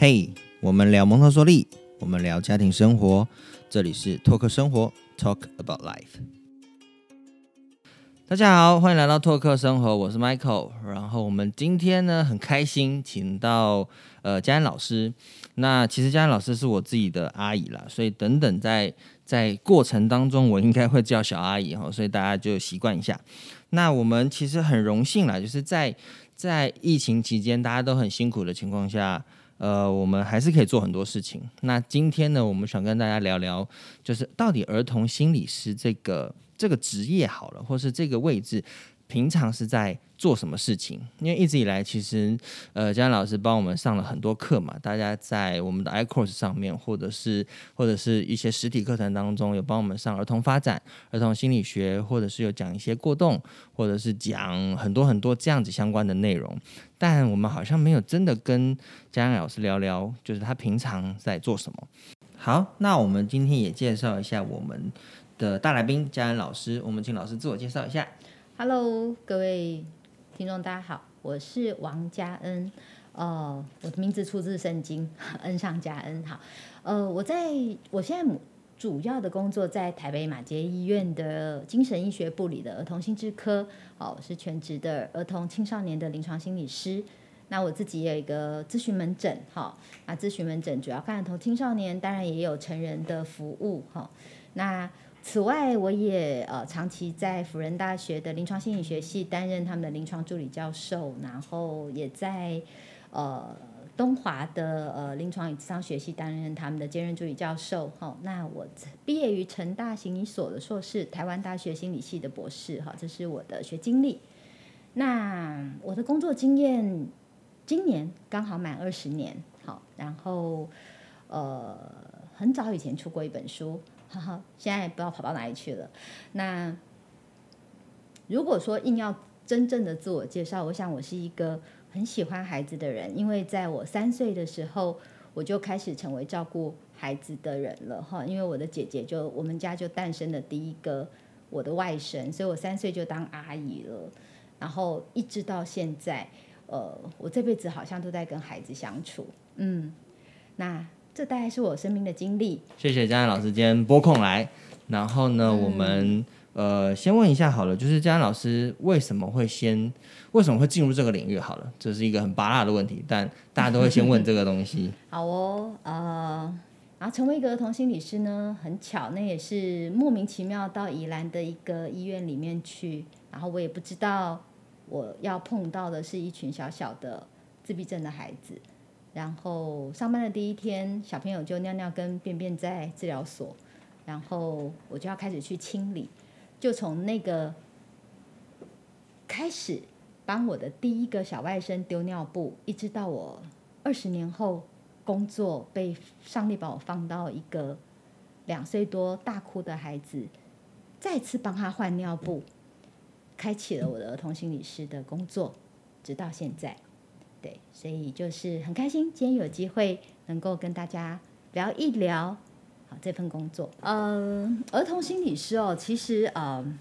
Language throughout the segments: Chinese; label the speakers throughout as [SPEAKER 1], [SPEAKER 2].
[SPEAKER 1] 嘿，我们聊蒙特梭利，我们聊家庭生活，这里是托克生活 （Talk About Life）。大家好，欢迎来到托克生活，我是 Michael。然后我们今天呢很开心，请到呃嘉恩老师。那其实嘉恩老师是我自己的阿姨啦，所以等等在在过程当中，我应该会叫小阿姨哈，所以大家就习惯一下。那我们其实很荣幸啦，就是在在疫情期间大家都很辛苦的情况下，呃，我们还是可以做很多事情。那今天呢，我们想跟大家聊聊，就是到底儿童心理师这个这个职业好了，或是这个位置。平常是在做什么事情？因为一直以来，其实呃，佳恩老师帮我们上了很多课嘛。大家在我们的 iCourse 上面，或者是或者是一些实体课程当中，有帮我们上儿童发展、儿童心理学，或者是有讲一些过动，或者是讲很多很多这样子相关的内容。但我们好像没有真的跟佳恩老师聊聊，就是他平常在做什么。好，那我们今天也介绍一下我们的大来宾佳恩老师。我们请老师自我介绍一下。
[SPEAKER 2] Hello，各位听众，大家好，我是王佳恩。呃，我的名字出自圣经，恩上加恩。好，呃，我在我现在主要的工作在台北马街医院的精神医学部里的儿童心智科。哦，是全职的儿童青少年的临床心理师。那我自己有一个咨询门诊，哈，那咨询门诊主要看儿童青少年，当然也有成人的服务，哈。那此外，我也呃长期在辅仁大学的临床心理学系担任他们的临床助理教授，然后也在呃东华的呃临床与智商学系担任他们的兼任助理教授。哈，那我毕业于成大心理所的硕士，台湾大学心理系的博士。哈，这是我的学经历。那我的工作经验，今年刚好满二十年。好，然后呃很早以前出过一本书。哈哈，现在不知道跑到哪里去了。那如果说硬要真正的自我介绍，我想我是一个很喜欢孩子的人，因为在我三岁的时候，我就开始成为照顾孩子的人了哈。因为我的姐姐就我们家就诞生了第一个我的外甥，所以我三岁就当阿姨了。然后一直到现在，呃，我这辈子好像都在跟孩子相处。嗯，那。这大概是我生命的经历。
[SPEAKER 1] 谢谢嘉安老师今天拨空来。然后呢，我们呃先问一下好了，就是嘉安老师为什么会先为什么会进入这个领域？好了，这是一个很拔辣的问题，但大家都会先问这个东西。
[SPEAKER 2] 好哦，呃，然后成为一个儿童心理师呢，很巧，那也是莫名其妙到宜兰的一个医院里面去，然后我也不知道我要碰到的是一群小小的自闭症的孩子。然后上班的第一天，小朋友就尿尿跟便便在治疗所，然后我就要开始去清理，就从那个开始帮我的第一个小外甥丢尿布，一直到我二十年后工作被上帝把我放到一个两岁多大哭的孩子，再次帮他换尿布，开启了我的儿童心理师的工作，直到现在。对，所以就是很开心，今天有机会能够跟大家聊一聊好这份工作。嗯，儿童心理师哦，其实嗯，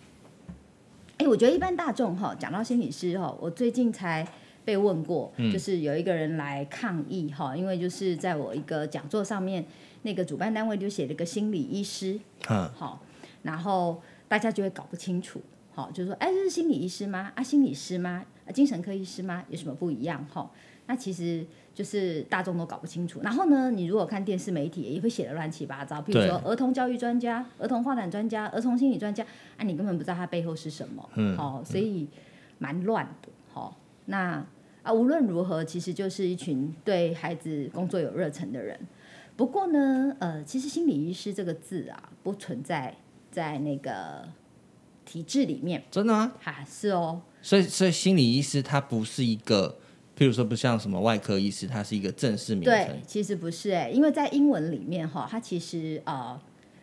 [SPEAKER 2] 哎，我觉得一般大众哈，讲到心理师哈，我最近才被问过，就是有一个人来抗议哈，因为就是在我一个讲座上面，那个主办单位就写了个心理医师，嗯，好，然后大家就会搞不清楚，好，就是说哎，这是心理医师吗？啊，心理师吗？啊精神科医师吗？有什么不一样？哈，那其实就是大众都搞不清楚。然后呢，你如果看电视媒体，也会写的乱七八糟。比如说儿童教育专家、儿童发展专家、儿童心理专家，啊，你根本不知道他背后是什么。嗯。好，所以蛮乱的。好，那啊，无论如何，其实就是一群对孩子工作有热忱的人。不过呢，呃，其实心理医师这个字啊，不存在在那个体制里面。
[SPEAKER 1] 真的吗？
[SPEAKER 2] 哈，是哦。
[SPEAKER 1] 所以，所以心理医师他不是一个，譬如说不像什么外科医师，他是一个正式名称。
[SPEAKER 2] 对，其实不是哎，因为在英文里面哈，他其实呃，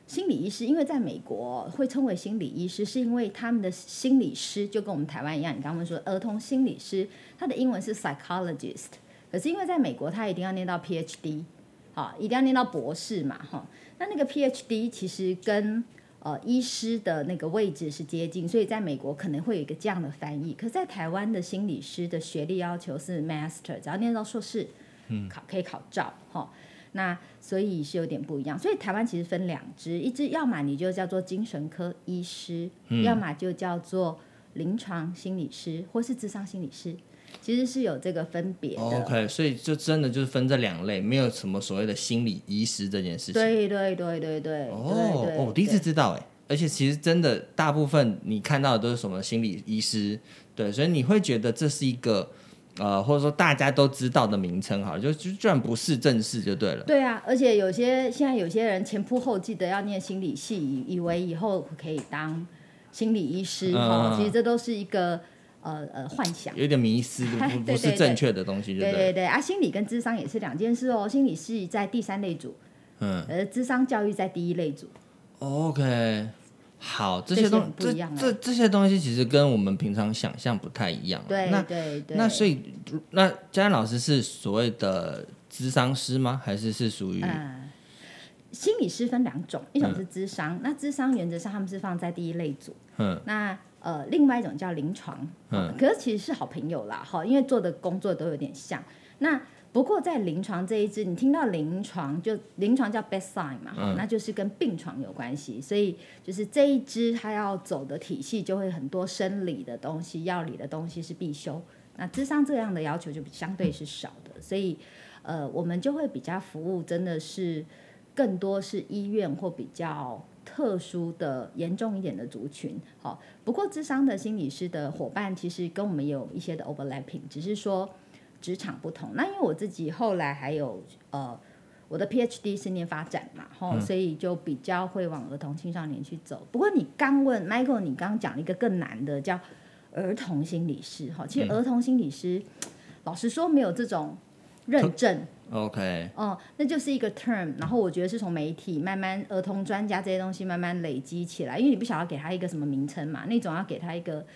[SPEAKER 2] 心理医师，因为在美国会称为心理医师，是因为他们的心理师就跟我们台湾一样，你刚刚说儿童心理师，他的英文是 psychologist，可是因为在美国他一定要念到 PhD，好，一定要念到博士嘛哈，那那个 PhD 其实跟呃，医师的那个位置是接近，所以在美国可能会有一个这样的翻译。可是，在台湾的心理师的学历要求是 master，只要念到硕士考可以考照哈。那所以是有点不一样，所以台湾其实分两支，一支要么你就叫做精神科医师，要么就叫做临床心理师或是智商心理师，其实是有这个分别的。
[SPEAKER 1] OK，所以就真的就是分这两类，没有什么所谓的心理医师这件事情。
[SPEAKER 2] 对对对对对，
[SPEAKER 1] 哦我第一次知道哎，而且其实真的大部分你看到的都是什么心理医师，对，所以你会觉得这是一个呃，或者说大家都知道的名称，好了，就就居然不是正式就对了。
[SPEAKER 2] 对啊，而且有些现在有些人前仆后继的要念心理系，以以为以后可以当心理医师其实这都是一个呃呃幻想。
[SPEAKER 1] 有点迷失，不不是正确的东西，对不对？
[SPEAKER 2] 对对对啊，心理跟智商也是两件事哦。心理是在第三类组，
[SPEAKER 1] 嗯
[SPEAKER 2] 而，智商教育在第一类组。
[SPEAKER 1] ，OK，好，这
[SPEAKER 2] 这些
[SPEAKER 1] 些东这这这些东西其实跟我们平常想象不太一样。
[SPEAKER 2] 对
[SPEAKER 1] 那
[SPEAKER 2] 对对。
[SPEAKER 1] 那所以那佳安老师是所谓的智商师吗？还是是属于
[SPEAKER 2] 呃，心理师分两种，一种是智商，那智商原则上他们是放在第一类组。
[SPEAKER 1] 嗯
[SPEAKER 2] 那呃，另外一种叫临床，
[SPEAKER 1] 嗯
[SPEAKER 2] 可是其实是好朋友啦，哈，因为做的工作都有点像。那不过在临床这一支，你听到临床就临床叫 bedside 嘛，那就是跟病床有关系，所以就是这一支它要走的体系就会很多生理的东西、药理的东西是必修。那智商这样的要求就相对是少的，所以呃，我们就会比较服务真的是更多是医院或比较特殊的严重一点的族群。好，不过智商的心理师的伙伴其实跟我们也有一些的 overlapping，只是说职场不同。那因为我自己后来还有呃。我的 PhD 是念发展嘛，吼、所以就比较会往儿童青少年去走。不过你刚问 Michael，你刚刚讲了一个更难的，叫儿童心理师，哈，其实儿童心理师，老实说没有这种认证，
[SPEAKER 1] OK？
[SPEAKER 2] 哦，那就是一个 term，然后我觉得是从媒体慢慢儿童专家这些东西慢慢累积起来，因为你不想要给他一个什么名称嘛，那种要给他一个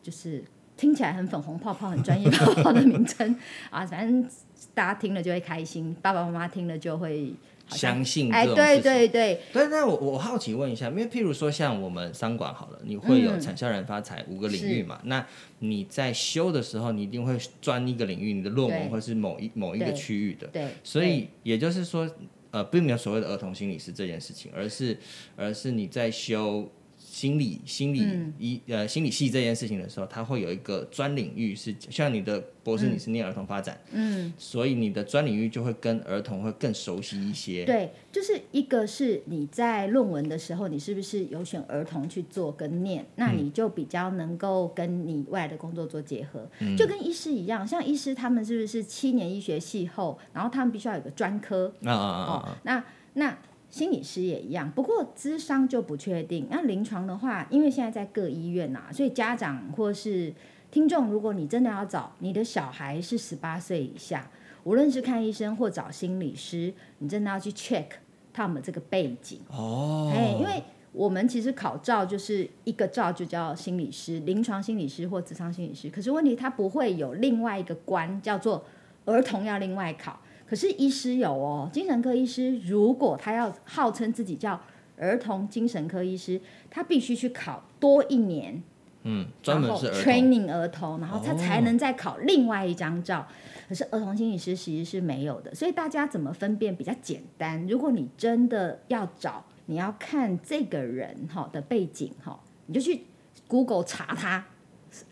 [SPEAKER 2] 就是听起来很粉红泡泡、很专业泡泡的名称啊，反正大家听了就会开心，爸爸妈妈听了就会
[SPEAKER 1] 相信
[SPEAKER 2] 哎，
[SPEAKER 1] 这种事情。
[SPEAKER 2] 对对对，
[SPEAKER 1] 对，那我我好奇问一下，因为譬如说像我们商管好了，你会有
[SPEAKER 2] 嗯。
[SPEAKER 1] 产销人发财五个领域嘛？那你在修的时候，你一定会专一个领域，你的论文
[SPEAKER 2] 对。
[SPEAKER 1] 会是某一某一个
[SPEAKER 2] 对
[SPEAKER 1] 区域的。
[SPEAKER 2] 对，
[SPEAKER 1] 所以也就是说，呃，并没有所谓的儿童心理师这件事情，而是而是你在修心理心理
[SPEAKER 2] 嗯。
[SPEAKER 1] 医、呃心理系这件事情的时候，它会有一个专领域是像你的博士你是念儿童发展，
[SPEAKER 2] 嗯，
[SPEAKER 1] 所以你的专领域就会跟儿童会更熟悉一些。
[SPEAKER 2] 对，就是一个是你在论文的时候，你是不是有选儿童去做跟念，那你就比较能够跟你未来的工作做结合，就跟医师一样，像医师他们是不是七年医学系后，然后他们必须要有个专科，
[SPEAKER 1] 啊啊啊！，
[SPEAKER 2] 那那心理师也一样，不过咨商就不确定。那临床的话，因为现在在各医院呐、所以家长或是听众，如果你真的要找你的小孩是十八岁以下，无论是看医生或找心理师，你真的要去 check 他们这个背景。
[SPEAKER 1] 哦，
[SPEAKER 2] 哎，因为我们其实考照就是一个照就叫心理师、临床心理师或职场心理师，可是问题他不会有另外一个关叫做儿童要另外考，可是医师有哦，精神科医师如果他要号称自己叫儿童精神科医师，他必须去考多一年，
[SPEAKER 1] 嗯，专门是。
[SPEAKER 2] training 儿童，然后他
[SPEAKER 1] 哦
[SPEAKER 2] 才能再考另外一张照。可是儿童心理师其实是没有的，所以大家怎么分辨比较简单？如果你真的要找，你要看这个人哈的背景哈，你就去 Google 查他，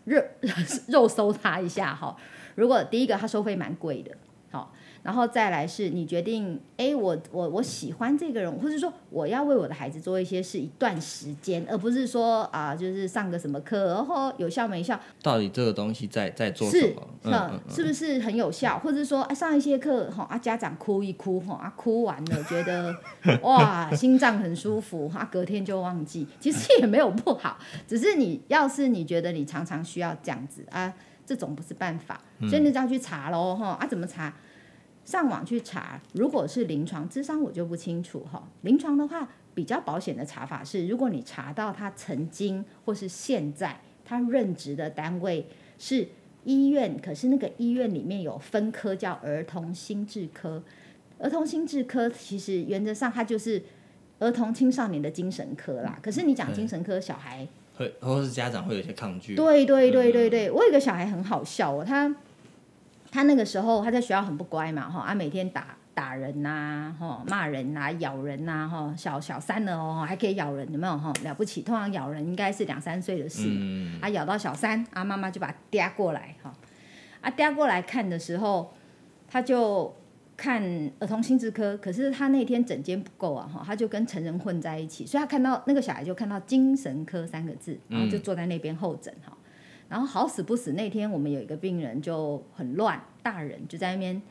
[SPEAKER 2] 肉 肉搜他一下哈。如果第一个他收费蛮贵的，好，然后再来是你决定，哎，我我我喜欢这个人，或者说我要为我的孩子做一些事一段时间，而不是说啊，就是上个什么课，然后有效没效，
[SPEAKER 1] 到底这个东西在在做什
[SPEAKER 2] 是
[SPEAKER 1] 么？
[SPEAKER 2] 嗯，
[SPEAKER 1] 嗯
[SPEAKER 2] 是不是很有效？或者说、啊、上一些课哈啊，家长哭一哭哈啊，哭完了觉得 哇心脏很舒服，啊隔天就忘记，其实也没有不好，只是你要是你觉得你常常需要这样子啊，这种不是办法，所以你就要去查喽哈啊，怎么查？上网去查，如果是临床智商，我就不清楚哈。临床的话，比较保险的查法是，如果你查到他曾经或是现在他任职的单位是医院，可是那个医院里面有分科叫儿童心智科，儿童心智科其实原则上它就是儿童青少年的精神科啦。可是你讲精神科小孩，
[SPEAKER 1] 会或是家长会有一些抗拒。
[SPEAKER 2] 对对对对对，我有一个小孩很好笑哦，他他那个时候他在学校很不乖嘛，哈，啊每天打打人呐，哈骂人呐，咬人呐，哈小小三了哦，还可以咬人，有没有哈了不起？通常咬人应该是两三岁的事，
[SPEAKER 1] 嗯，
[SPEAKER 2] 啊咬到小三，啊妈妈就把他嗲过来，哈，啊嗲过来看的时候，他就看儿童心智科，可是他那天整间不够啊，哈，他就跟成人混在一起，所以他看到那个小孩就看到精神科三个字，然后就坐在那边候诊哈。然后好死不死，那天我们有一个病人就很乱，大人就在那边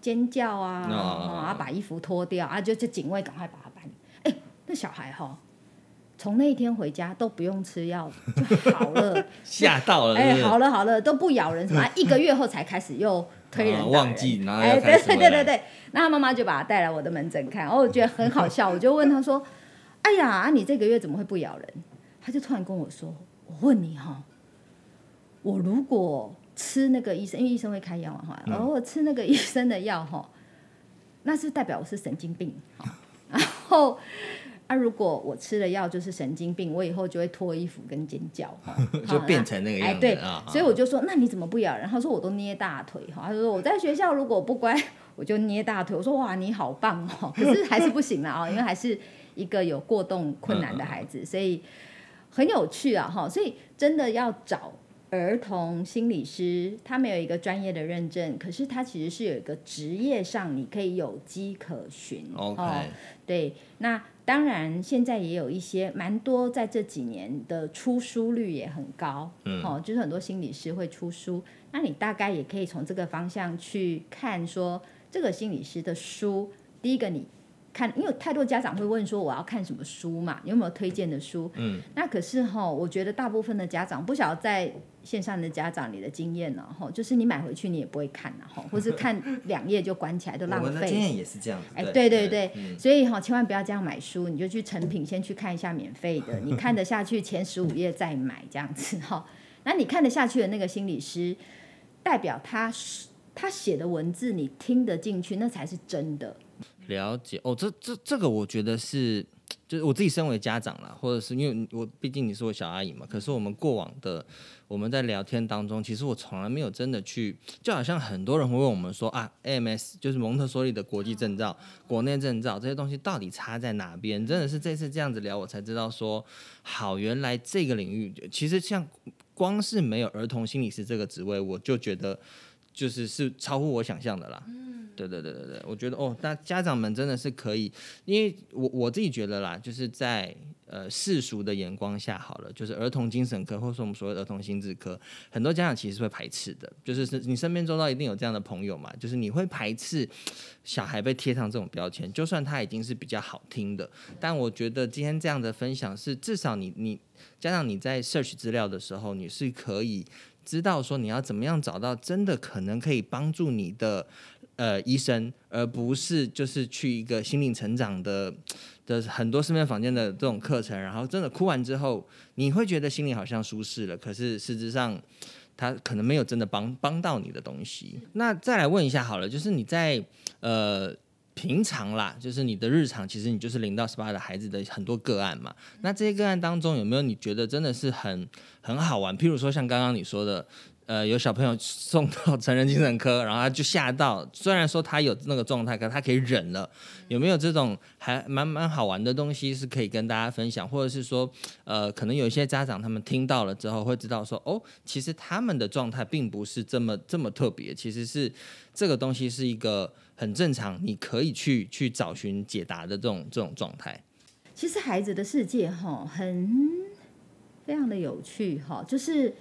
[SPEAKER 2] 尖叫啊，啊把衣服脱掉啊，就就警卫赶快把他搬。哎，那小孩哈，从那一天回家都不用吃药就好了，
[SPEAKER 1] 吓到了，
[SPEAKER 2] 哎，好了好了，都不咬人什么，一个月后才开始又推人
[SPEAKER 1] 忘记，然后
[SPEAKER 2] 哎，对对对对对，那他妈妈就把他带来我的门诊看，哦，我觉得很好笑，我就问他说，哎呀，你这个月怎么会不咬人？他就突然跟我说，我问你哈。我如果吃那个医生，因为医生会开药嘛哈，然后我吃那个医生的药哈，那是代表我是神经病。然后啊，如果我吃了药就是神经病，我以后就会脱衣服跟尖叫，
[SPEAKER 1] 就变成那个样子。
[SPEAKER 2] 哎对，所以我就说，那你怎么不咬人？他说我都捏大腿哈。他说我在学校如果不乖，我就捏大腿。我说哇，你好棒哦！可是还是不行了啊，因为还是一个有过动困难的孩子，所以很有趣啊哈。所以真的要找。儿童心理师，他没有一个专业的认证，可是他其实是有一个职业上你可以有机可循。
[SPEAKER 1] OK，
[SPEAKER 2] 对，那当然现在也有一些蛮多，在这几年的出书率也很高。嗯，哦，就是很多心理师会出书，那你大概也可以从这个方向去看，说这个心理师的书，第一个你。看，因为太多家长会问说我要看什么书嘛？有没有推荐的书？嗯，那可是哈，我觉得大部分的家长不晓得在线上的家长你的经验呢，哈，就是你买回去你也不会看了哈，或是看两页就关起来都浪费。我
[SPEAKER 1] 的经验也是这样。哎，
[SPEAKER 2] 对对对，所以哈，千万不要这样买书，你就去成品先去看一下免费的，你看得下去前十五页再买这样子哈。那你看得下去的那个心理师，代表他他写的文字你听得进去，那才是真的。
[SPEAKER 1] 了解哦，这这这个我觉得是，就是我自己身为家长啦，或者是因为我毕竟你是我小阿姨嘛，可是我们过往的我们在聊天当中，其实我从来没有真的去，就好像很多人会问我们说啊，AMS 就是蒙特梭利的国际证照、国内证照这些东西到底差在哪边？真的是这次这样子聊，我才知道说，好，原来这个领域其实像光是没有儿童心理师这个职位，我就觉得就是是超乎我想象的啦。对对对对对，我觉得哦，那家长们真的是可以，因为我我自己觉得啦，就是在呃世俗的眼光下，好了，就是儿童精神科或者说我们所谓儿童心智科，很多家长其实会排斥的，就是是你身边周遭一定有这样的朋友嘛，就是你会排斥小孩被贴上这种标签，就算他已经是比较好听的，但我觉得今天这样的分享是至少你你家长你在 search 资料的时候，你是可以知道说你要怎么样找到真的可能可以帮助你的。呃，医生，而不是就是去一个心灵成长的的很多身边房间的这种课程，然后真的哭完之后，你会觉得心里好像舒适了，可是实质上他可能没有真的帮帮到你的东西。那再来问一下好了，就是你在呃平常啦，就是你的日常，其实你就是零到十八的孩子的很多个案嘛。那这些个案当中，有没有你觉得真的是很很好玩？譬如说像刚刚你说的。呃，有小朋友送到成人精神科，然后他就吓到。虽然说他有那个状态，可他可以忍了。有没有这种还蛮蛮好玩的东西是可以跟大家分享？或者是说，呃，可能有一些家长他们听到了之后会知道说，哦，其实他们的状态并不是这么这么特别，其实是这个东西是一个很正常，你可以去去找寻解答的这种这种状态。
[SPEAKER 2] 其实孩子的世界哈，很非常的有趣哈，就是。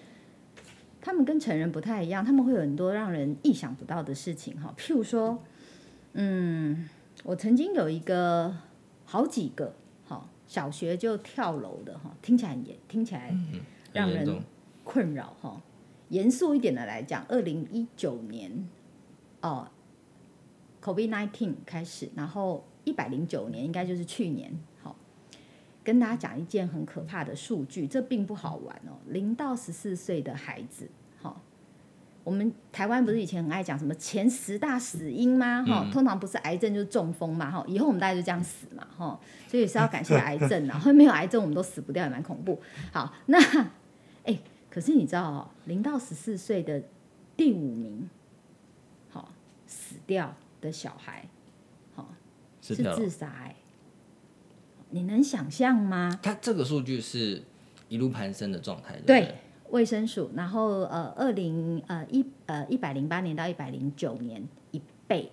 [SPEAKER 2] 他们跟成人不太一样，他们会有很多让人意想不到的事情哈。譬如说，嗯，我曾经有一个好几个哈，小学就跳楼的哈，听起来也听起来让人困扰哈。严肃一点的来讲，二零一九年哦，COVID nineteen 开始，然后一百零九年应该就是去年。跟大家讲一件很可怕的数据，这并不好玩哦。零到十四岁的孩子，哈，我们台湾不是以前很爱讲什么前十大死因吗？哈，通常不是癌症就是中风嘛，哈，以后我们大家就这样死嘛，哈，所以是要感谢癌症啊，没有癌症我们都死不掉，也蛮恐怖。好，那哎，可是你知道哦，零到十四岁的第五名死掉的小孩，好、
[SPEAKER 1] 是
[SPEAKER 2] 自杀、哎，你能想象吗？
[SPEAKER 1] 它这个数据是一路攀升的状态，对
[SPEAKER 2] 卫生署，然后呃，二零呃一呃一百零八年到一百零九年一倍，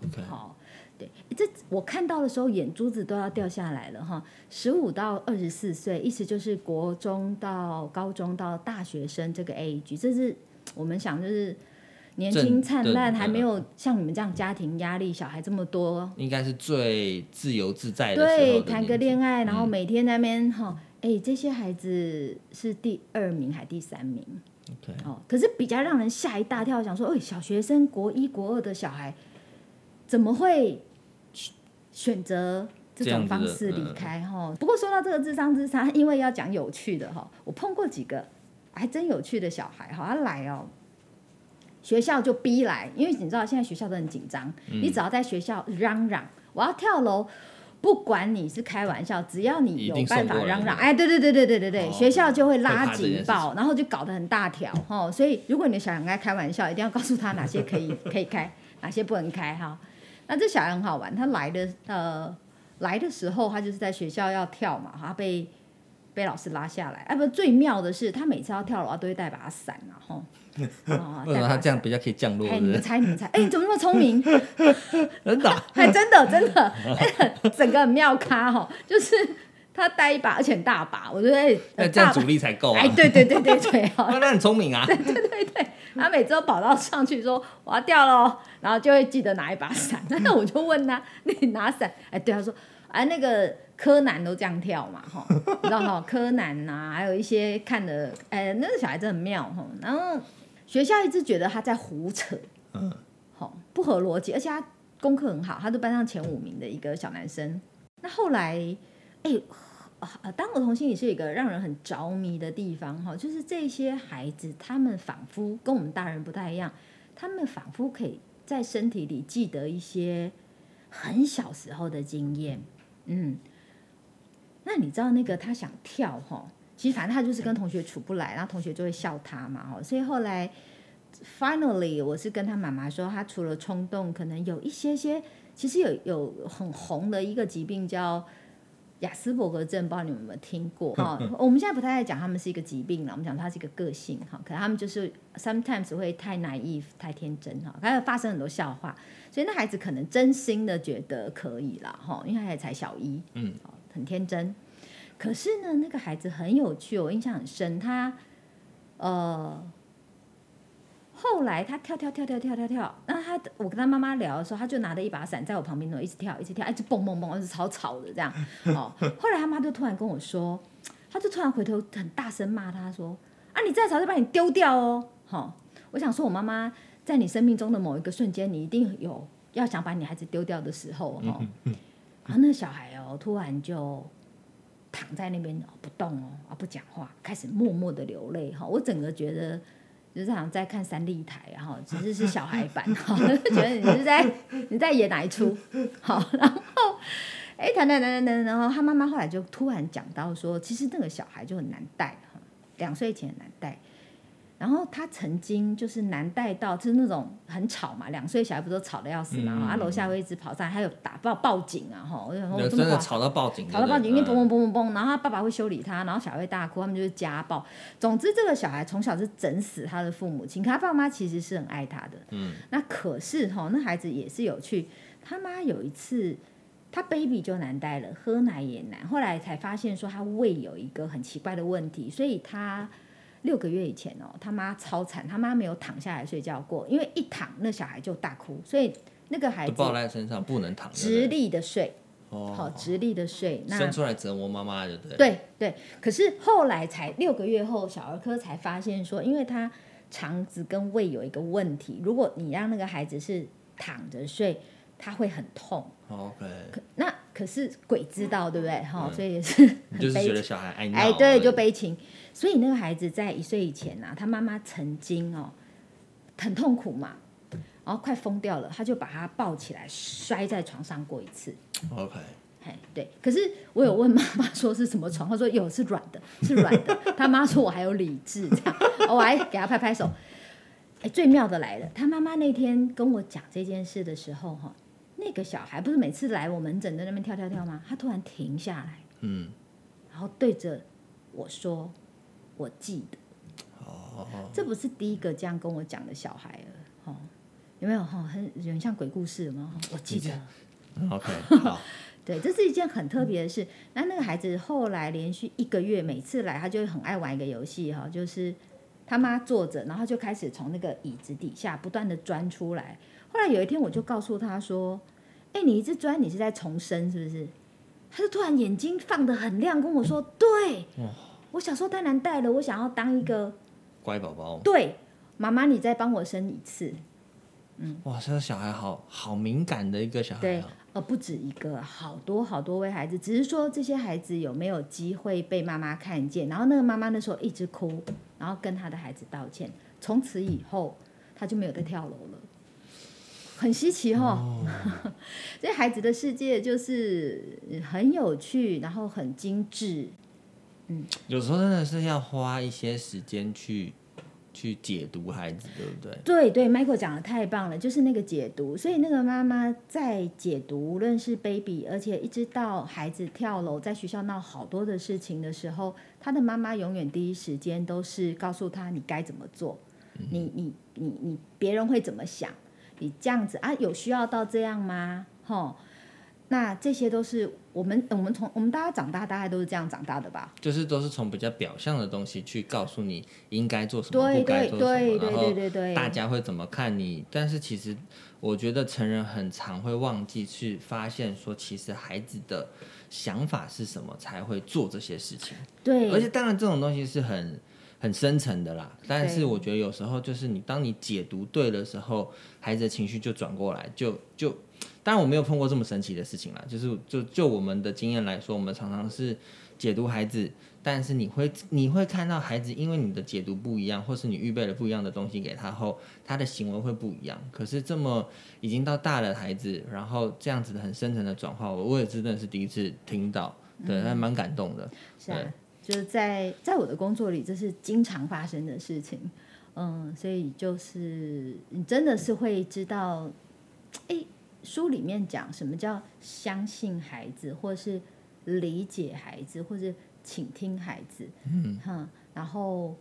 [SPEAKER 1] 对？OK，
[SPEAKER 2] 好、对，这我看到的时候眼珠子都要掉下来了哈。十五到二十四岁，意思就是国中到高中到大学生这个 age，这是我们想就是年轻
[SPEAKER 1] 正
[SPEAKER 2] 灿烂，
[SPEAKER 1] 对
[SPEAKER 2] 还没有像你们这样家庭压力，小孩这么多，
[SPEAKER 1] 应该是最自由自在的
[SPEAKER 2] 对，
[SPEAKER 1] 的
[SPEAKER 2] 谈个恋爱，然后
[SPEAKER 1] 嗯
[SPEAKER 2] 每天在那边哈，哎、这些孩子是第二名还第三名
[SPEAKER 1] ？OK，
[SPEAKER 2] 哦，可是比较让人吓一大跳，想说，哎、小学生国一、国二的小孩怎么会选选择这种方式离
[SPEAKER 1] 嗯
[SPEAKER 2] 开？哈、不过说到这个智商之差，因为要讲有趣的哈，我碰过几个还真有趣的小孩哈，他来哦。学校就逼来，因为你知道现在学校都很紧张，
[SPEAKER 1] 嗯
[SPEAKER 2] 你只要在学校嚷嚷我要跳楼，不管你是开玩笑，只要你有办法嚷嚷，哎，对对对对对对对，
[SPEAKER 1] 哦
[SPEAKER 2] 学校就会
[SPEAKER 1] 会
[SPEAKER 2] 拉警报，然后就搞得很大条哈。所以如果你的小孩爱开玩笑，一定要告诉他哪些可以可以开，哪些不能开哈。那这小孩很好玩，他来的呃来的时候，他就是在学校要跳嘛，他被被老师拉下来。哎、不，最妙的是他每次要跳楼，啊都会带把伞啊，吼。哦
[SPEAKER 1] 为什么他这样比较可以降落？
[SPEAKER 2] 哎？你们猜，你们猜，哎，你怎么那么聪明？
[SPEAKER 1] 真的啊
[SPEAKER 2] 还 真的真的，整个很妙咖哈，就是他带一把，而且很大把，我觉得哎很大把
[SPEAKER 1] 那这样阻力才够啊！
[SPEAKER 2] 哎，对对对对对，哈，
[SPEAKER 1] 哇，那很聪明啊！
[SPEAKER 2] 对对对他每次都跑到上去说我要掉喽，然后就会记得拿一把伞。那我就问他，你拿伞？哎，对，他说，哎，那个柯南都这样跳嘛，哈，你知道哈，柯南呐、还有一些看的，哎，那个小孩真的很妙哈。然后学校一直觉得他在胡扯，
[SPEAKER 1] 嗯，
[SPEAKER 2] 好不合逻辑，而且他功课很好，他都班上前五名的一个小男生。那后来，哎。呃，当儿童心理是有一个让人很着迷的地方哈，就是这些孩子，他们仿佛跟我们大人不太一样，他们仿佛可以在身体里记得一些很小时候的经验，嗯，那你知道那个他想跳哈，其实反正他就是跟同学处不来，然后同学就会笑他嘛哈，所以后来 finally 我是跟他妈妈说，他除了冲动，可能有一些些，其实有有很红的一个疾病叫。雅斯伯格症，不知道你们有没有听过哈？我们现在不太爱讲他们是一个疾病了，我们讲它是一个个性哈。可能他们就是 sometimes 会太 naive 太天真哈，还有发生很多笑话，所以那孩子可能真心的觉得可以了哈，因为他也才小一，
[SPEAKER 1] 嗯，
[SPEAKER 2] 很天真。可是呢，那个孩子很有趣，我印象很深。他呃，后来他跳跳跳跳跳跳跳，那他我跟他妈妈聊的时候，他就拿着一把伞在我旁边呢，一直跳，一直跳，一直蹦蹦蹦，是超吵的这样。哦，后来他妈就突然跟我说，他就突然回头很大声骂他说：“啊，你再吵就把你丢掉哦！”哈、我想说，我妈妈在你生命中的某一个瞬间，你一定有要想把你孩子丢掉的时候哦。然然后那小孩哦，突然就躺在那边哦不动哦啊不讲话，开始默默的流泪哈、我整个觉得就是好像在看三立台然后、只是是小孩版哈、觉得你是在你在演哪一出好，然后哎谈谈谈谈谈，然后他妈妈后来就突然讲到说，其实那个小孩就很难带哈，两岁前很难带。然后他曾经就是难带到，就是那种很吵嘛，两岁小孩不都吵得要死嘛，
[SPEAKER 1] 嗯
[SPEAKER 2] 啊楼下会一直跑上来，还有打报报警啊，哈，我就想说
[SPEAKER 1] 有真的吵到报警，
[SPEAKER 2] 吵到报警，因为嘣嘣嘣嘣嘣，然后他爸爸会修理他，然后小孩会大哭，他们就是家暴。总之，这个小孩从小是整死他的父母亲，可他爸妈其实是很爱他的。
[SPEAKER 1] 嗯，
[SPEAKER 2] 那可是哈，那孩子也是有趣，他妈有一次。他 baby 就难带了，喝奶也难，后来才发现说他胃有一个很奇怪的问题，所以他六个月以前哦，他妈超惨，他妈没有躺下来睡觉过，因为一躺那小孩就大哭，所以那个孩子
[SPEAKER 1] 抱在身上不能躺，
[SPEAKER 2] 直立的睡，
[SPEAKER 1] 哦，
[SPEAKER 2] 好直立的睡，那
[SPEAKER 1] 生出来折磨妈妈，对不对？
[SPEAKER 2] 对对，可是后来才六个月后，小儿科才发现说，因为他肠子跟胃有一个问题，如果你让那个孩子是躺着睡，他会很痛。
[SPEAKER 1] ，OK，
[SPEAKER 2] 可那可是鬼知道，对不对？哈、
[SPEAKER 1] 嗯
[SPEAKER 2] 所以也是
[SPEAKER 1] 你就是
[SPEAKER 2] 很悲情。
[SPEAKER 1] 觉得小孩爱，
[SPEAKER 2] 哎，对，就悲情。所以那个孩子在一岁以前啊，他妈妈曾经哦很痛苦嘛，然后快疯掉了，他就把他抱起来摔在床上过一次。
[SPEAKER 1] OK，
[SPEAKER 2] 哎，对，可是我有问妈妈说是什么床，她说有是软的，是软的。他妈说我还有理智，这样，我还给他拍拍手。哎，最妙的来了，他妈妈那天跟我讲这件事的时候，哈，那个小孩不是每次来我门诊在那边跳跳跳吗？他突然停下来，
[SPEAKER 1] 嗯，
[SPEAKER 2] 然后对着我说：“我记得。”
[SPEAKER 1] 哦，
[SPEAKER 2] 这不是第一个这样跟我讲的小孩了，哦，有没有哈？很有点像鬼故事吗？我记得。
[SPEAKER 1] OK，好，
[SPEAKER 2] 对，这是一件很特别的事。那那个孩子后来连续一个月，每次来他就会很爱玩一个游戏哈，就是他妈坐着，然后就开始从那个椅子底下不断的钻出来。后来有一天我就告诉他说：“哎，你一直钻，你是在重生是不是？”他就突然眼睛放得很亮，跟我说：“对，我小时候太难带了，我想要当一个
[SPEAKER 1] 乖宝宝。
[SPEAKER 2] 对妈妈，你再帮我生一次。”
[SPEAKER 1] 嗯哇，这个小孩好好敏感的一个小孩
[SPEAKER 2] 对
[SPEAKER 1] 啊。，
[SPEAKER 2] 呃，不止一个，好多好多位孩子，只是说这些孩子有没有机会被妈妈看见，然后那个妈妈那时候一直哭，然后跟他的孩子道歉，从此以后他就没有再跳楼了，很稀奇哈、哦。这孩子的世界就是很有趣，然后很精致，嗯
[SPEAKER 1] 有时候真的是要花一些时间去去解读孩子，对不对？
[SPEAKER 2] 对对，Michael 讲的太棒了，就是那个解读。所以那个妈妈在解读，无论是 baby，而且一直到孩子跳楼，在学校闹好多的事情的时候，他的妈妈永远第一时间都是告诉他你该怎么做，你你你你别人会怎么想，你这样子啊，有需要到这样吗？吼，那这些都是我们我们从我们大家长大大概都是这样长大的吧？
[SPEAKER 1] 就是都是从比较表象的东西去告诉你应该做什么，
[SPEAKER 2] 对
[SPEAKER 1] 不该
[SPEAKER 2] 对
[SPEAKER 1] 做什么，
[SPEAKER 2] 对对对，
[SPEAKER 1] 大家会怎么看你？但是其实我觉得成人很常会忘记去发现说，其实孩子的想法是什么才会做这些事情。
[SPEAKER 2] 对，
[SPEAKER 1] 而且当然这种东西是很很深层的啦，但是我觉得有时候就是你当你解读对的时候，孩子的情绪就转过来，就就当然我没有碰过这么神奇的事情啦，就是就就我们的经验来说，我们常常是解读孩子，但是你会你会看到孩子因为你的解读不一样，或是你预备了不一样的东西给他后，他的行为会不一样。可是这么已经到大的孩子，然后这样子的很深层的转化，我我也真的是第一次听到，对，还蛮感动的。
[SPEAKER 2] 是啊
[SPEAKER 1] 对，
[SPEAKER 2] 就是在在我的工作里，这是经常发生的事情。嗯，所以就是你真的是会知道，哎，书里面讲什么叫相信孩子，或是理解孩子，或是倾听孩子，嗯，哈，然后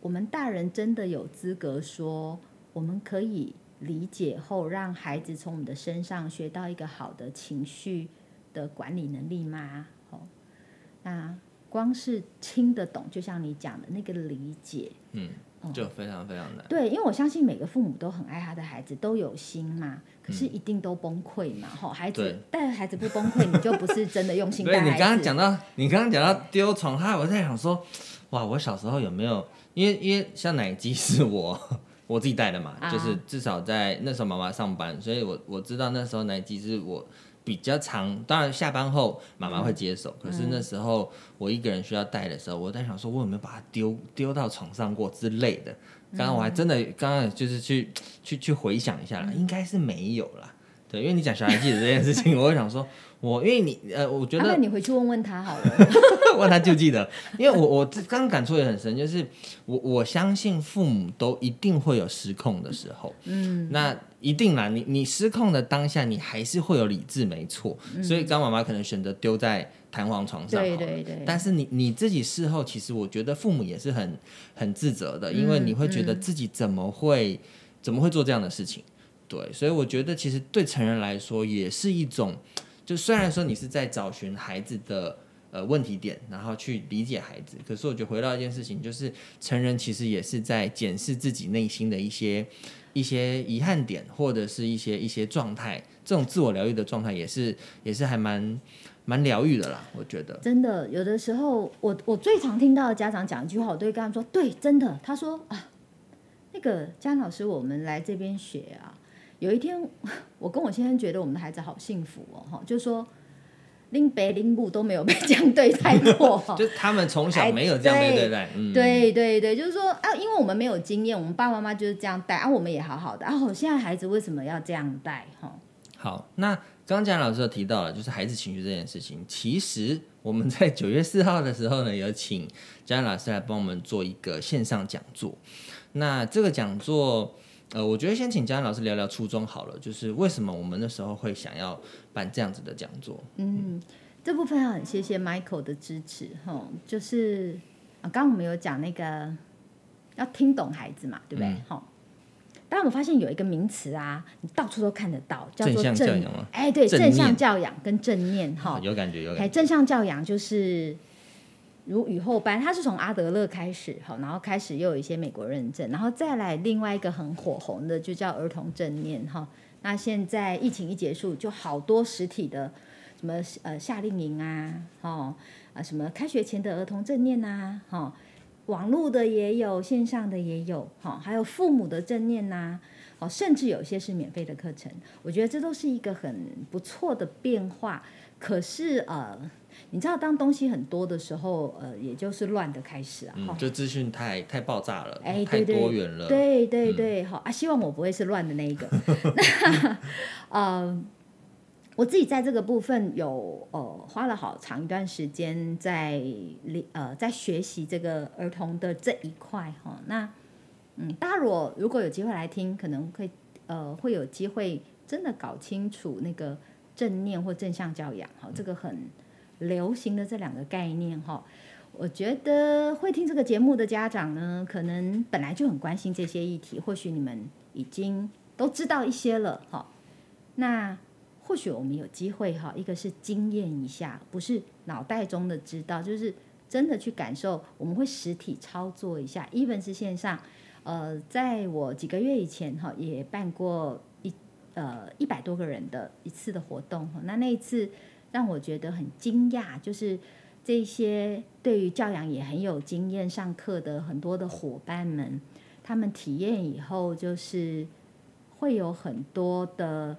[SPEAKER 2] 我们大人真的有资格说，我们可以理解后，让孩子从我们的身上学到一个好的情绪的管理能力吗？哦，那光是听得懂，就像你讲的那个理解，
[SPEAKER 1] 嗯，就非常非常难。
[SPEAKER 2] 对，因为我相信每个父母都很爱他的孩子，都有心嘛，可是一定都崩溃嘛，吼、孩子带孩子不崩溃，你就不是真的用心
[SPEAKER 1] 对你
[SPEAKER 2] 带孩子。
[SPEAKER 1] 刚刚讲到，你刚刚讲到丢床，哈，我在想说，哇，我小时候有没有？因为因为像奶鸡是我 我自己带的嘛，
[SPEAKER 2] 啊
[SPEAKER 1] 就是至少在那时候妈妈上班，所以我我知道那时候奶鸡是我比较长，当然下班后妈妈会接手，可是那时候我一个人需要带的时候，我在想说，我有没有把它丢丢到床上过之类的。刚刚我还真的刚刚就是去去去回想一下啦，应该是没有啦。对，因为你讲小孩记得这件事情，我会想说，我因为你呃，我觉得
[SPEAKER 2] 啊那你回去问问他好了。
[SPEAKER 1] 问他记不记得？因为我我这刚刚感触也很深，就是我我相信父母都一定会有失控的时候，嗯，那一定啦，你你失控的当下，你还是会有理智，没错。所以刚妈妈可能选择丢在弹簧床上，
[SPEAKER 2] 对对对
[SPEAKER 1] 但是你你自己事后，其实我觉得父母也是很很自责的，因为你会觉得自己怎么会、怎么会做这样的事情？对，所以我觉得其实对成人来说也是一种，就虽然说你是在找寻孩子的呃问题点，然后去理解孩子，可是我觉得回到一件事情，就是成人其实也是在检视自己内心的一些一些遗憾点，或者是一些一些状态，这种自我疗愈的状态也是也是还蛮蛮疗愈的啦，我觉得。
[SPEAKER 2] 真的，有的时候我我最常听到的家长讲一句话，我都会跟他们说：“对，真的。”他说：“啊，那个嘉老师，我们来这边学啊。有一天，我跟我先生觉得我们的孩子好幸福哦，哈，就是说拎北拎布都没有被这样对待过，
[SPEAKER 1] 就他们从小没有这样被对待，嗯，
[SPEAKER 2] 对对对，就是说啊，因为我们没有经验，我们爸爸妈妈就是这样带啊，我们也好好的啊，我现在孩子为什么要这样带？哈，
[SPEAKER 1] 好，那刚刚蒋老师有提到了，就是孩子情绪这件事情，其实我们在 九月四号的时候呢，有请嘉恩老师来帮我们做一个线上讲座。那这个讲座，呃，我觉得先请嘉恩老师聊聊初衷好了，就是为什么我们那时候会想要办这样子的讲座？
[SPEAKER 2] 嗯，这部分要很谢谢 Michael 的支持哈，就是啊，刚刚我们有讲那个要听懂孩子嘛，对不对？哈、当然我发现有一个名词啊，你到处都看得到，叫做
[SPEAKER 1] 正
[SPEAKER 2] 哎，对，
[SPEAKER 1] 正
[SPEAKER 2] 正向教养跟正念哈。
[SPEAKER 1] 有感觉，有
[SPEAKER 2] 哎，
[SPEAKER 1] 感觉。
[SPEAKER 2] 正向教养就是如雨后班，它是从阿德勒开始，好，然后开始又有一些美国认证，然后再来另外一个很火红的就叫儿童正念哈。那现在疫情一结束，就好多实体的什么呃夏令营啊，哦啊什么开学前的儿童正念呐、哈、网络的也有，线上的也有，哈、还有父母的正念呐、哦，甚至有些是免费的课程，我觉得这都是一个很不错的变化。可是呃，你知道，当东西很多的时候，呃，也就是乱的开始啊。
[SPEAKER 1] 嗯，就资讯太太爆炸了，
[SPEAKER 2] 哎，
[SPEAKER 1] 太多元了。
[SPEAKER 2] 对对对，好、啊，希望我不会是乱的那一个。那 呃，我自己在这个部分有呃花了好长一段时间在理呃在学习这个儿童的这一块哈、那嗯，大家如果如果有机会来听，可能会呃会有机会真的搞清楚那个正念或正向教养哈、这个很流行的这两个概念哈、我觉得会听这个节目的家长呢，可能本来就很关心这些议题，或许你们已经都知道一些了哈。那或许我们有机会哈，一个是经验一下，不是脑袋中的知道，就是真的去感受。我们会实体操作一下，even 是线上。呃，在我几个月以前哈，也办过一呃一百多个人的一次的活动。那那一次让我觉得很惊讶，就是这些对于教养也很有经验、上课的很多的伙伴们，他们体验以后，就是会有很多的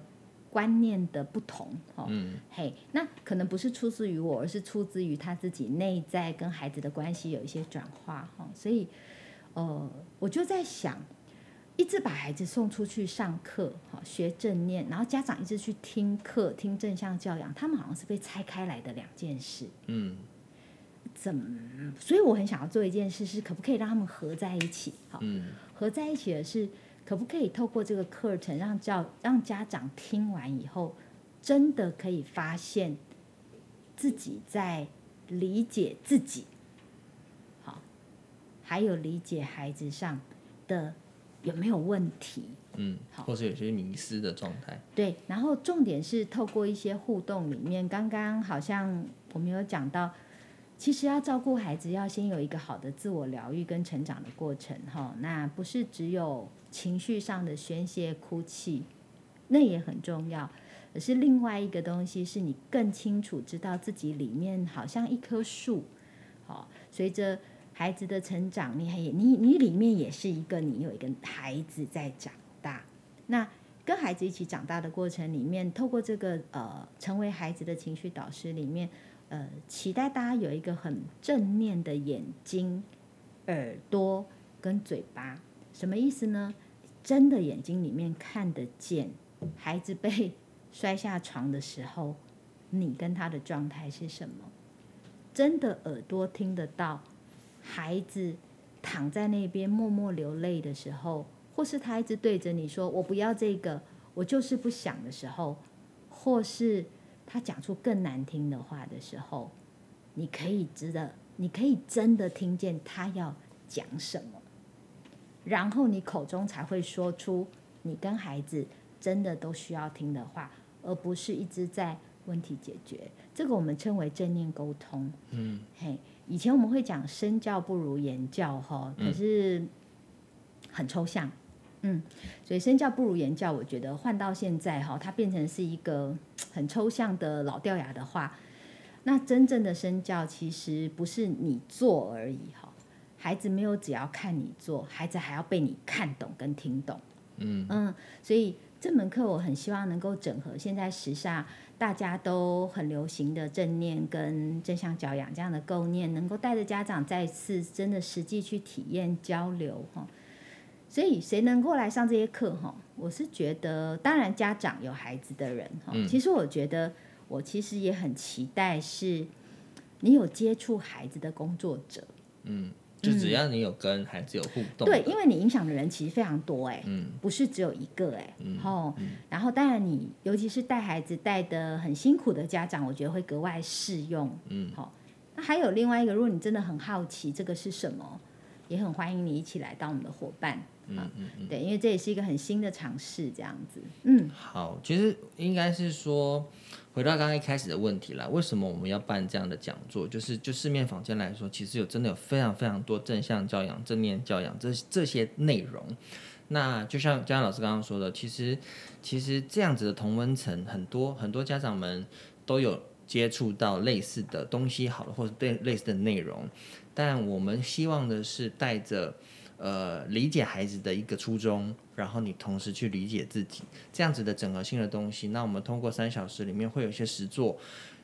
[SPEAKER 2] 观念的不同，哦，
[SPEAKER 1] 嗯，
[SPEAKER 2] 嘿，那可能不是出自于我，而是出自于他自己内在跟孩子的关系有一些转化，哈，所以，呃，我就在想，一直把孩子送出去上课，哈，学正念，然后家长一直去听课，听正向教养，他们好像是被拆开来的两件事，
[SPEAKER 1] 嗯，
[SPEAKER 2] 怎么？所以我很想要做一件事，是可不可以让他们合在一起？好，
[SPEAKER 1] 嗯，
[SPEAKER 2] 合在一起的是，可不可以透过这个课程，让教让家长听完以后，真的可以发现自己在理解自己，好，还有理解孩子上的有没有问题？
[SPEAKER 1] 嗯，
[SPEAKER 2] 好
[SPEAKER 1] 或是有些迷失的状态。
[SPEAKER 2] 对，然后重点是透过一些互动里面，刚刚好像我们有讲到，其实要照顾孩子，要先有一个好的自我疗愈跟成长的过程哈。那不是只有情绪上的宣泄、哭泣，那也很重要，而是另外一个东西，是你更清楚知道自己里面好像一棵树，好，随着孩子的成长，你还也你你里面也是一个你有一个孩子在长大，那跟孩子一起长大的过程里面，透过这个呃成为孩子的情绪导师里面，呃，期待大家有一个很正念的眼睛、耳朵跟嘴巴，什么意思呢？真的眼睛里面看得见孩子被摔下床的时候，你跟他的状态是什么？真的耳朵听得到孩子躺在那边默默流泪的时候，或是他一直对着你说“我不要这个，我就是不想”的时候，或是他讲出更难听的话的时候，你可以值得，你可以真的听见他要讲什么，然后你口中才会说出你跟孩子真的都需要听的话，而不是一直在问题解决。这个我们称为正念沟通。
[SPEAKER 1] 嗯，
[SPEAKER 2] 嘿，以前我们会讲身教不如言教哈，可是很抽象，嗯，所以身教不如言教，我觉得换到现在哈，它变成是一个很抽象的老掉牙的话。那真正的身教其实不是你做而已哈，孩子没有只要看你做，孩子还要被你看懂跟听懂。
[SPEAKER 1] 嗯
[SPEAKER 2] 嗯，所以这门课我很希望能够整合现在时下大家都很流行的正念跟正向教养这样的构念，能够带着家长再次真的实际去体验交流哈。所以谁能够来上这些课哈？我是觉得，当然家长有孩子的人哈，
[SPEAKER 1] 嗯
[SPEAKER 2] 其实我觉得我其实也很期待是你有接触孩子的工作者。
[SPEAKER 1] 嗯，就只要你有跟孩子有互动，
[SPEAKER 2] 对，因为你影响的人其实非常多哎、
[SPEAKER 1] 嗯
[SPEAKER 2] 不是只有一个哎、
[SPEAKER 1] 嗯
[SPEAKER 2] 吼，然后当然你尤其是带孩子带的很辛苦的家长，我觉得会格外适用。
[SPEAKER 1] 嗯
[SPEAKER 2] 好，那还有另外一个，如果你真的很好奇这个是什么，也很欢迎你一起来当我们的伙伴。
[SPEAKER 1] 嗯嗯嗯。
[SPEAKER 2] 对，因为这也是一个很新的尝试，这样子。嗯，
[SPEAKER 1] 好，其实应该是说，回到刚刚一开始的问题啦，为什么我们要办这样的讲座？就是就市面坊间来说，其实有真的有非常非常多正向教养、正念教养这这些内容。那就像佳老师刚刚说的，其实其实这样子的同温层，很多很多家长们都有接触到类似的东西，好了，或者对类似的内容。但我们希望的是带着呃理解孩子的一个初衷，然后你同时去理解自己，这样子的整合性的东西。那我们通过三小时里面会有一些实作。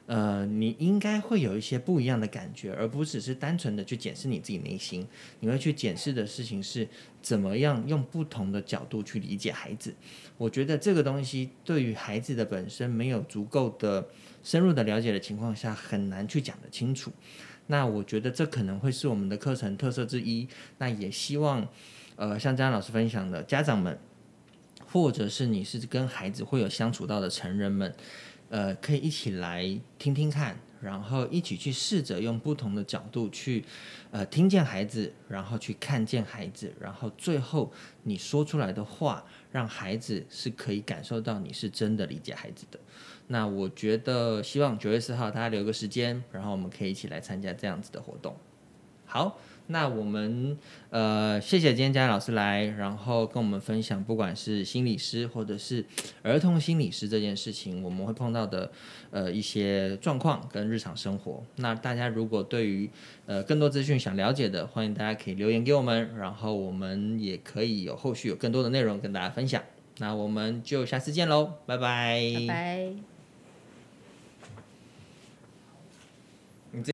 [SPEAKER 1] 呃，你应该会有一些不一样的感觉，而不只是单纯的去检视你自己内心。你会去检视的事情是怎么样用不同的角度去理解孩子。我觉得这个东西对于孩子的本身没有足够的深入的了解的情况下，很难去讲得清楚。那我觉得这可能会是我们的课程特色之一。那也希望，呃，像张老师分享的，家长们，或者是你是跟孩子会有相处到的成人们，呃，可以一起来听听看，然后一起去试着用不同的角度去，呃，听见孩子，然后去看见孩子，然后最后你说出来的话，让孩子是可以感受到你是真的理解孩子的。那我觉得，希望九月四号大家留个时间，然后我们可以一起来参加这样子的活动。好，那我们呃，谢谢今天佳老师来，然后跟我们分享，不管是心理师或者是儿童心理师这件事情，我们会碰到的呃一些状况跟日常生活。那大家如果对于呃更多资讯想了解的，欢迎大家可以留言给我们，然后我们也可以有后续有更多的内容跟大家分享。那我们就下次见喽，拜拜
[SPEAKER 2] 拜拜。